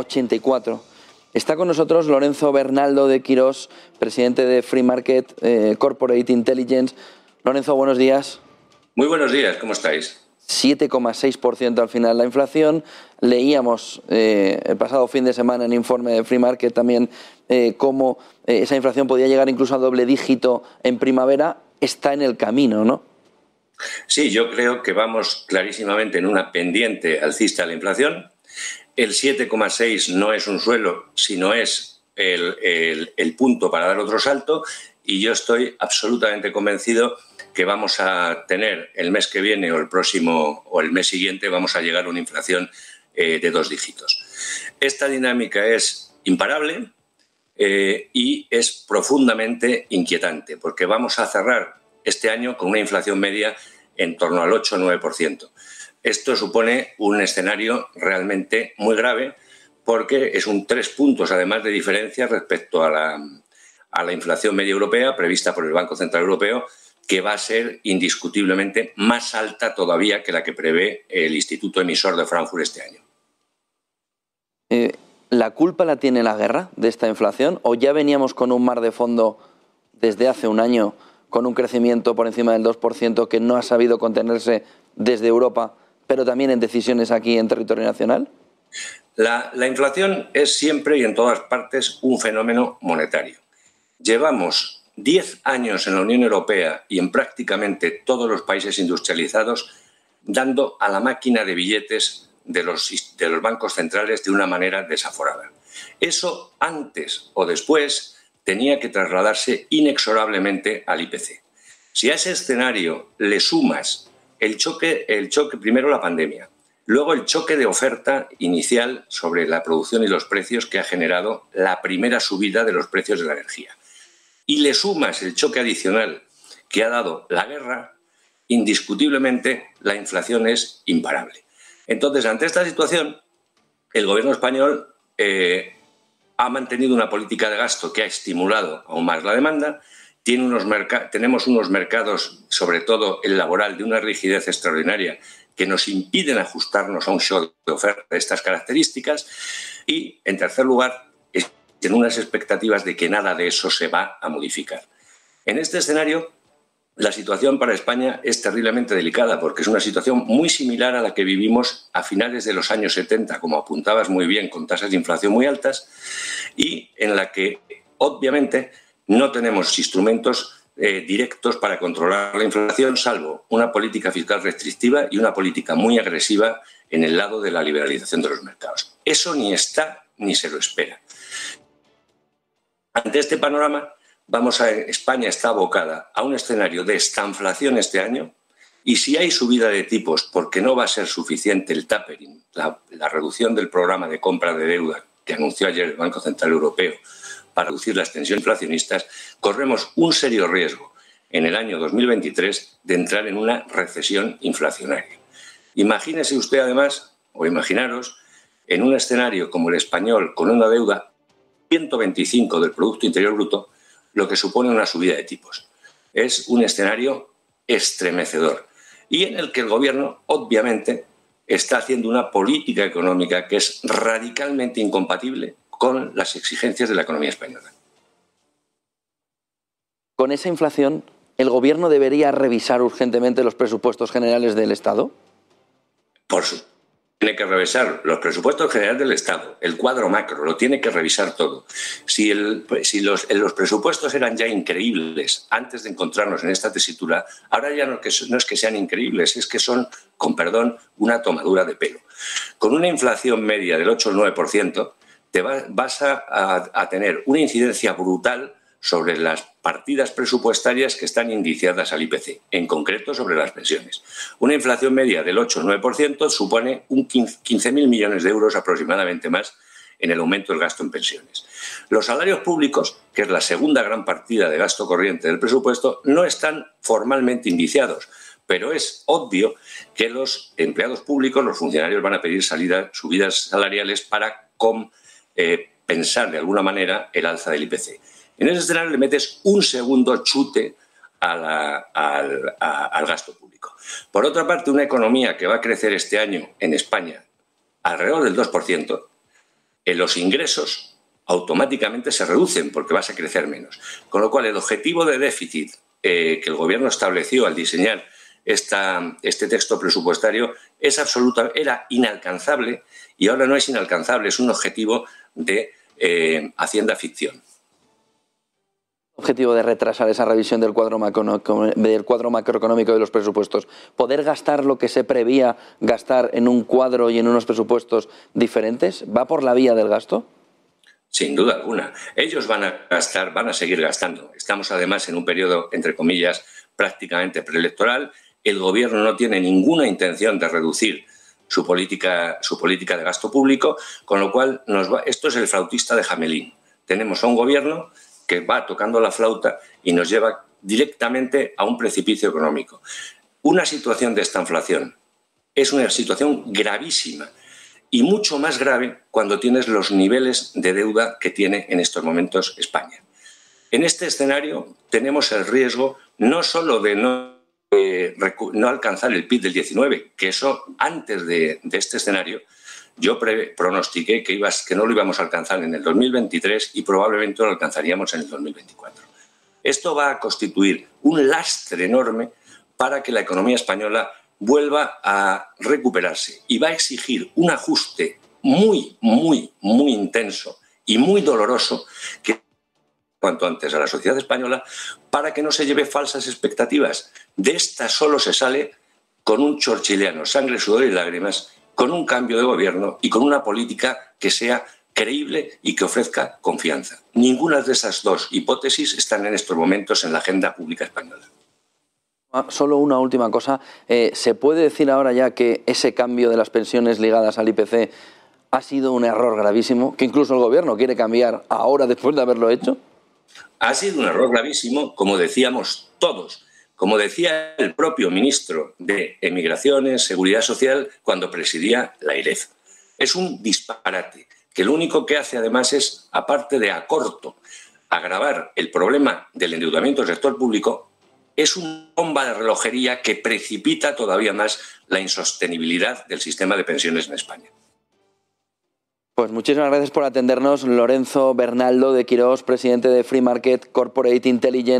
84. Está con nosotros Lorenzo Bernaldo de Quirós, presidente de Free Market eh, Corporate Intelligence. Lorenzo, buenos días. Muy buenos días, ¿cómo estáis? 7,6% al final la inflación. Leíamos eh, el pasado fin de semana en informe de Free Market también eh, cómo esa inflación podía llegar incluso a doble dígito en primavera. Está en el camino, ¿no? Sí, yo creo que vamos clarísimamente en una pendiente alcista de la inflación. El 7,6 no es un suelo, sino es el, punto para dar otro salto. Y yo estoy absolutamente convencido que vamos a tener el mes que viene o el próximo o el mes siguiente, vamos a llegar a una inflación eh, de dos dígitos. Esta dinámica es imparable eh, y es profundamente inquietante, porque vamos a cerrar este año con una inflación media en torno al 8 o 9%. Esto supone un escenario realmente muy grave porque es un tres puntos además de diferencia respecto a la, inflación media europea prevista por el Banco Central Europeo, que va a ser indiscutiblemente más alta todavía que la que prevé el Instituto Emisor de Frankfurt este año. Eh, ¿La culpa la tiene la guerra de esta inflación o ya veníamos con un mar de fondo desde hace un año con un crecimiento por encima del 2% que no ha sabido contenerse desde Europa, pero también en decisiones aquí en territorio nacional? La, inflación es siempre y en todas partes un fenómeno monetario. Llevamos 10 años en la Unión Europea y en prácticamente todos los países industrializados dando a la máquina de billetes de los, de los bancos centrales de una manera desaforada. Eso antes o después tenía que trasladarse inexorablemente al IPC. Si a ese escenario le sumas el choque, el choque, primero la pandemia, luego el choque de oferta inicial sobre la producción y los precios que ha generado la primera subida de los precios de la energía, y le sumas el choque adicional que ha dado la guerra, indiscutiblemente la inflación es imparable. Entonces, ante esta situación, el gobierno español eh, ha mantenido una política de gasto que ha estimulado aún más la demanda. Tiene unos tenemos unos mercados, sobre todo el laboral, de una rigidez extraordinaria que nos impiden ajustarnos a un shock de oferta de estas características. Y, en tercer lugar, tiene unas expectativas de que nada de eso se va a modificar. En este escenario, la situación para España es terriblemente delicada porque es una situación muy similar a la que vivimos a finales de los años 70, como apuntabas muy bien, con tasas de inflación muy altas y en la que obviamente no tenemos instrumentos eh, directos para controlar la inflación, salvo una política fiscal restrictiva y una política muy agresiva en el lado de la liberalización de los mercados. Eso ni está ni se lo espera. Ante este panorama, vamos a España está abocada a un escenario de estanflación este año y si hay subida de tipos porque no va a ser suficiente el tapering, la, reducción del programa de compra de deuda que anunció ayer el Banco Central Europeo para reducir las tensiones inflacionistas, corremos un serio riesgo en el año 2023 de entrar en una recesión inflacionaria. Imagínese usted además, o imaginaros, en un escenario como el español con una deuda 125 del Producto Interior Bruto, lo que supone una subida de tipos. Es un escenario estremecedor y en el que el gobierno, obviamente, está haciendo una política económica que es radicalmente incompatible con las exigencias de la economía española. Con esa inflación, ¿el gobierno debería revisar urgentemente los presupuestos generales del Estado? Por supuesto tiene que revisar los presupuestos generales del Estado, el cuadro macro, lo tiene que revisar todo. Si, los, presupuestos eran ya increíbles antes de encontrarnos en esta tesitura, ahora ya no, es que sean increíbles, es que son, con perdón, una tomadura de pelo. Con una inflación media del 8 o 9%, te vas a tener una incidencia brutal sobre las partidas presupuestarias que están indiciadas al IPC, en concreto sobre las pensiones. Una inflación media del 8 o 9% supone un 15.000 millones de euros aproximadamente más en el aumento del gasto en pensiones. Los salarios públicos, que es la segunda gran partida de gasto corriente del presupuesto, no están formalmente indiciados, pero es obvio que los empleados públicos, los funcionarios, van a pedir subidas salariales para compensar de alguna manera el alza del IPC. En ese escenario le metes un segundo chute al gasto público. Por otra parte, una economía que va a crecer este año en España alrededor del 2%, eh, los ingresos automáticamente se reducen porque vas a crecer menos. Con lo cual, el objetivo de déficit eh, que el Gobierno estableció al diseñar esta, este texto presupuestario es absoluta, era inalcanzable y ahora no es inalcanzable, es un objetivo de eh, Hacienda ficción. Objetivo de retrasar esa revisión del cuadro, del cuadro macroeconómico de los presupuestos. Poder gastar lo que se prevía gastar en un cuadro y en unos presupuestos diferentes. ¿Va por la vía del gasto? Sin duda alguna. Ellos van a gastar, van a seguir gastando. Estamos además en un periodo, entre comillas, prácticamente preelectoral. El gobierno no tiene ninguna intención de reducir su política, su política de gasto público, con lo cual nos va, esto es el flautista de Jamelín. Tenemos a un gobierno que va tocando la flauta y nos lleva directamente a un precipicio económico. Una situación de esta inflación es una situación gravísima y mucho más grave cuando tienes los niveles de deuda que tiene en estos momentos España. En este escenario tenemos el riesgo no solo de no, eh, no alcanzar el PIB del 19, que eso antes de, este escenario yo pronostiqué que, ibas, que no lo íbamos a alcanzar en el 2023 y probablemente lo alcanzaríamos en el 2024. Esto va a constituir un lastre enorme para que la economía española vuelva a recuperarse y va a exigir un ajuste muy, muy, muy intenso y muy doloroso que cuanto antes a la sociedad española para que no se lleve falsas expectativas. De esta solo se sale con un chorchileano, sangre, sudor y lágrimas, con un cambio de gobierno y con una política que sea creíble y que ofrezca confianza. Ninguna de esas dos hipótesis están en estos momentos en la agenda pública española. Ah, solo una última cosa. Eh, ¿Se puede decir ahora ya que ese cambio de las pensiones ligadas al IPC ha sido un error gravísimo, que incluso el Gobierno quiere cambiar ahora después de haberlo hecho? Ha sido un error gravísimo, como decíamos todos, como decía el propio ministro de Emigraciones, Seguridad Social, cuando presidía la IREF. Es un disparate, que lo único que hace además es, aparte de a corto, agravar el problema del endeudamiento del sector público, es una bomba de relojería que precipita todavía más la insostenibilidad del sistema de pensiones en España. Pues muchísimas gracias por atendernos, Lorenzo Bernaldo de Quirós, presidente de Free Market Corporate Intelligence.